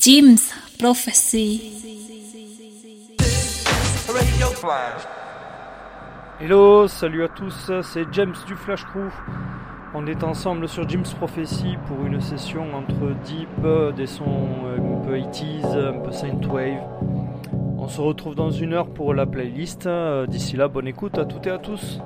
Jim's Prophecy. Hello, salut à tous, c'est James du Flash Crew. On est ensemble sur Jim's Prophecy pour une session entre deep, des sons un peu 80s, un peu synthwave. On se retrouve dans une heure pour la playlist. D'ici là, bonne écoute à toutes et à tous.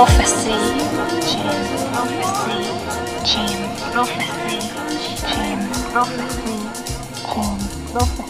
Prophecy. James Prophecy. James Prophecy. James Prophecy. James Prophecy.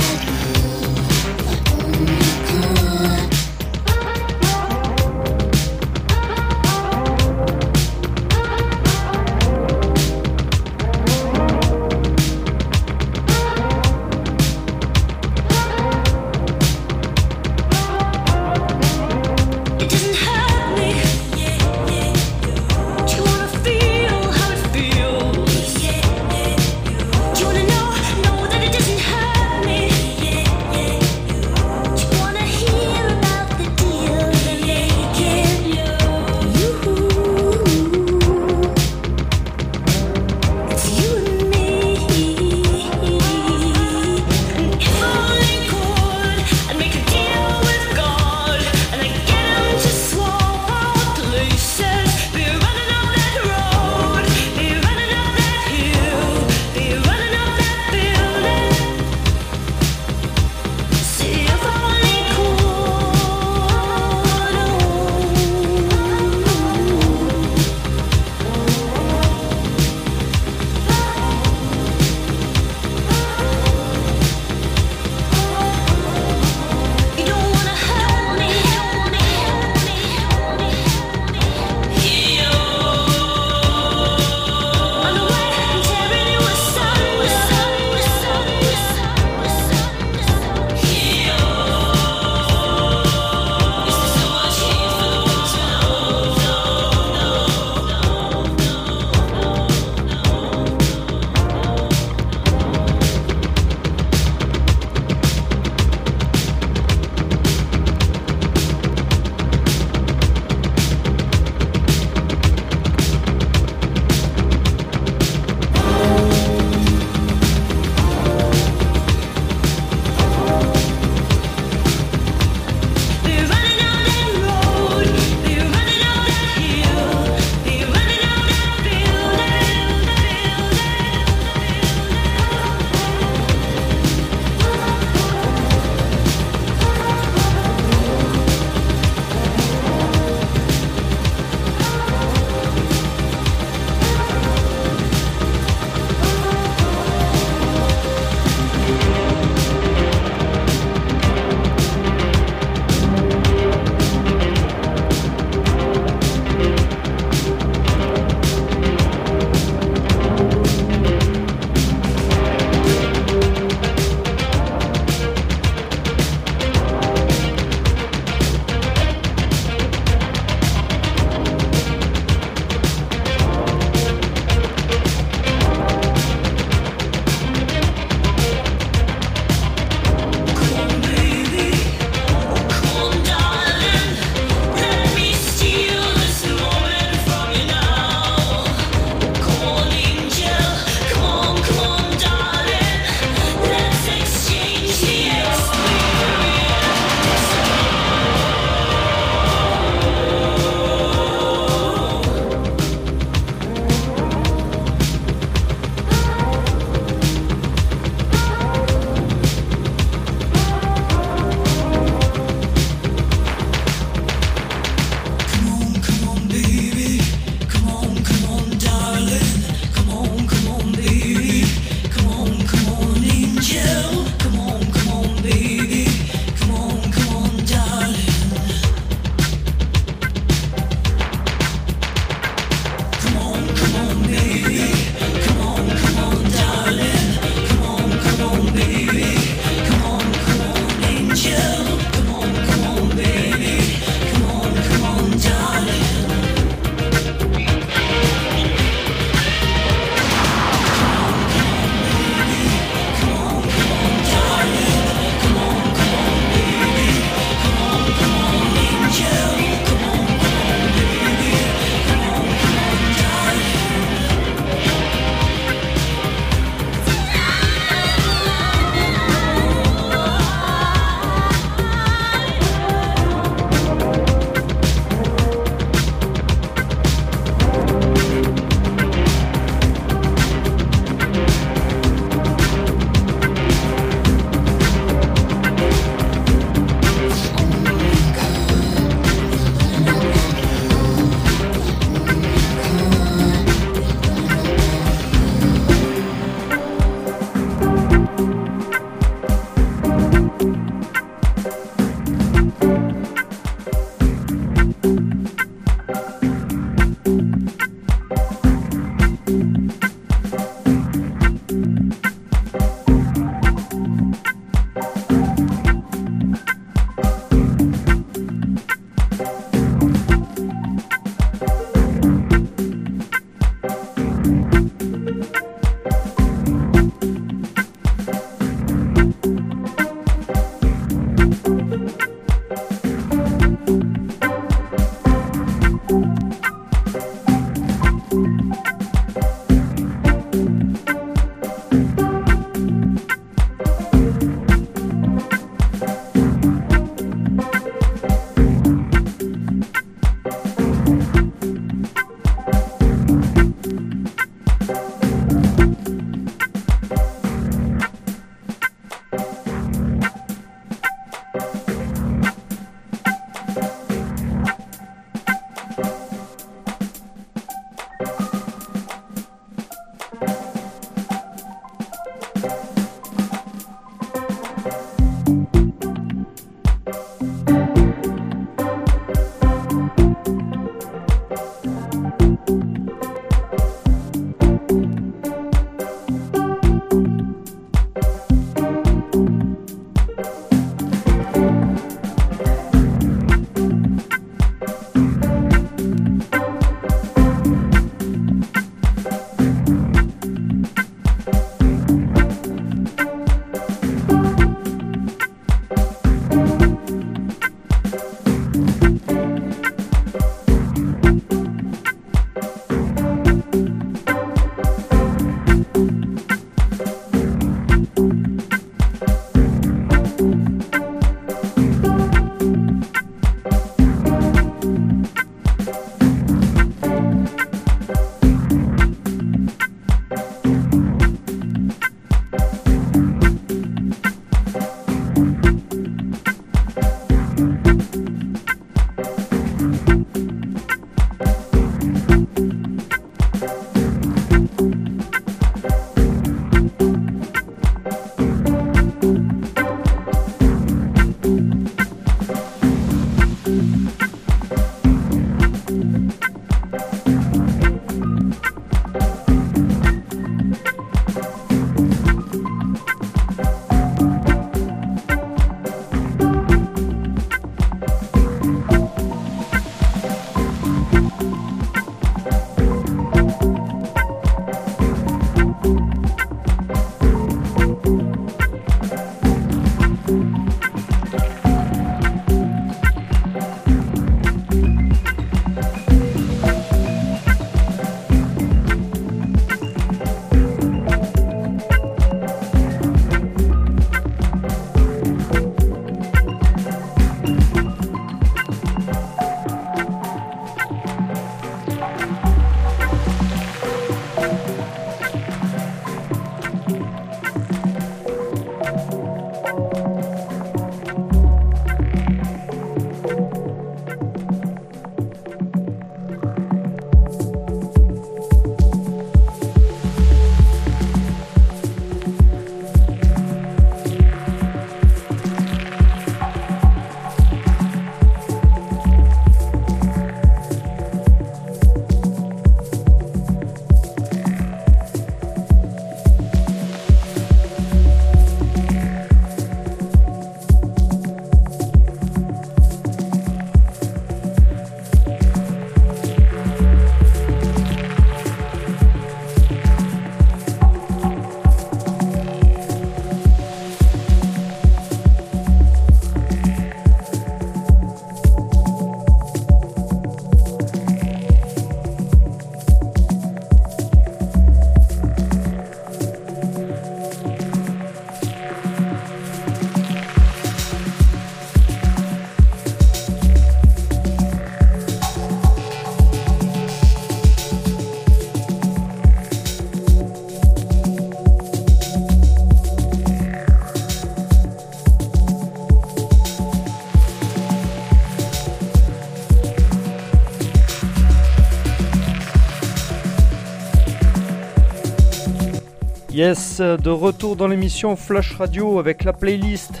Yes, de retour dans l'émission Flash Radio avec la playlist.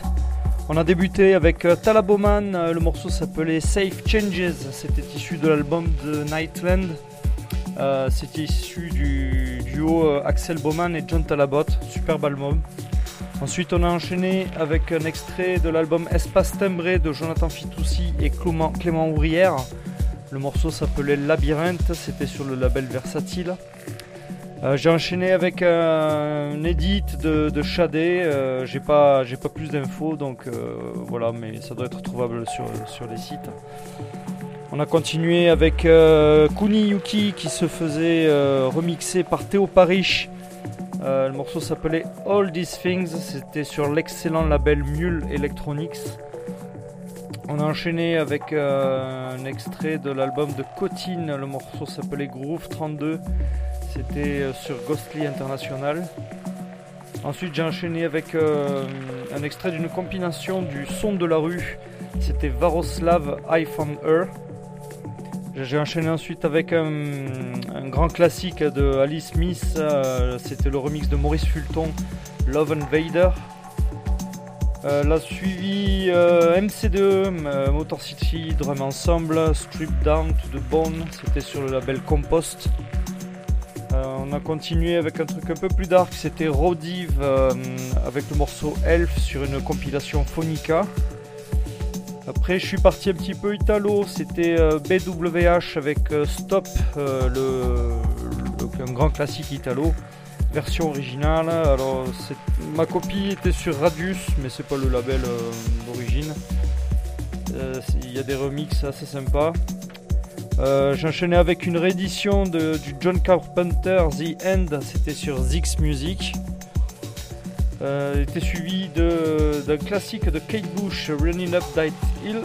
On a débuté avec euh, Talaboman, euh, le morceau s'appelait Safe Changes, c'était issu de l'album de Nightland. Euh, c'était issu du duo Axel Bowman et John Talabot, superbe album. Ensuite, on a enchaîné avec un extrait de l'album Espace Timbré de Jonathan Fitoussi et Clément, Clément Ouvrière. Le morceau s'appelait Labyrinthe, c'était sur le label Versatile. Euh, j'ai enchaîné avec un edit de, Shadé. Euh, j'ai pas, plus d'infos, donc euh, voilà, mais ça doit être trouvable sur, les sites. On a continué avec Kuni Yuki qui se faisait remixer par Théo Parish. Le morceau s'appelait All These Things. C'était sur l'excellent label Mule Electronics. On a enchaîné avec un extrait de l'album de Cotine. Le morceau s'appelait Groove 32. C'était euh, sur Ghostly International. Ensuite, j'ai enchaîné avec euh, un extrait d'une compilation du son de la rue. C'était Varoslav I Found Her. J'ai enchaîné ensuite avec un, grand classique de Alice Smith. euh, C'était le remix de Maurice Fulton, Love Invader. Euh, l'a suivi euh, MC2, euh, Motor City, Drum Ensemble, Strip Down to the Bone. C'était sur le label Compost. On a continué avec un truc un peu plus dark, c'était Rodiv euh, avec le morceau Elf sur une compilation Phonica. Après, je suis parti un petit peu italo, c'était BWH avec euh, Stop, euh, le- un grand classique italo, version originale. Alors, ma copie était sur Radius, mais c'est pas le label d'origine. Il y a des remixes assez sympas. Euh, J'enchaînais avec une réédition de- du John Carpenter The End, c'était sur Zix Music. Euh, il était suivi d'un classique de Kate Bush, Running Up That Hill,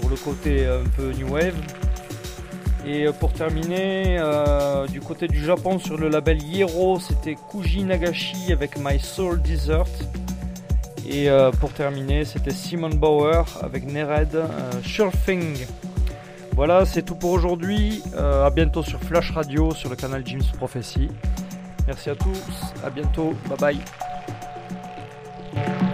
pour le côté un peu new wave. Et euh, pour terminer, euh, du côté du Japon sur le label Yero, c'était Kuji Nagashi avec My Soul Desert. Et euh, pour terminer, c'était Simon Bauer avec Nered euh, Surfing. Voilà, c'est tout pour aujourd'hui. Euh, à bientôt sur Flash Radio, sur le canal Jim's Prophecy. Merci à tous, à bientôt, bye bye.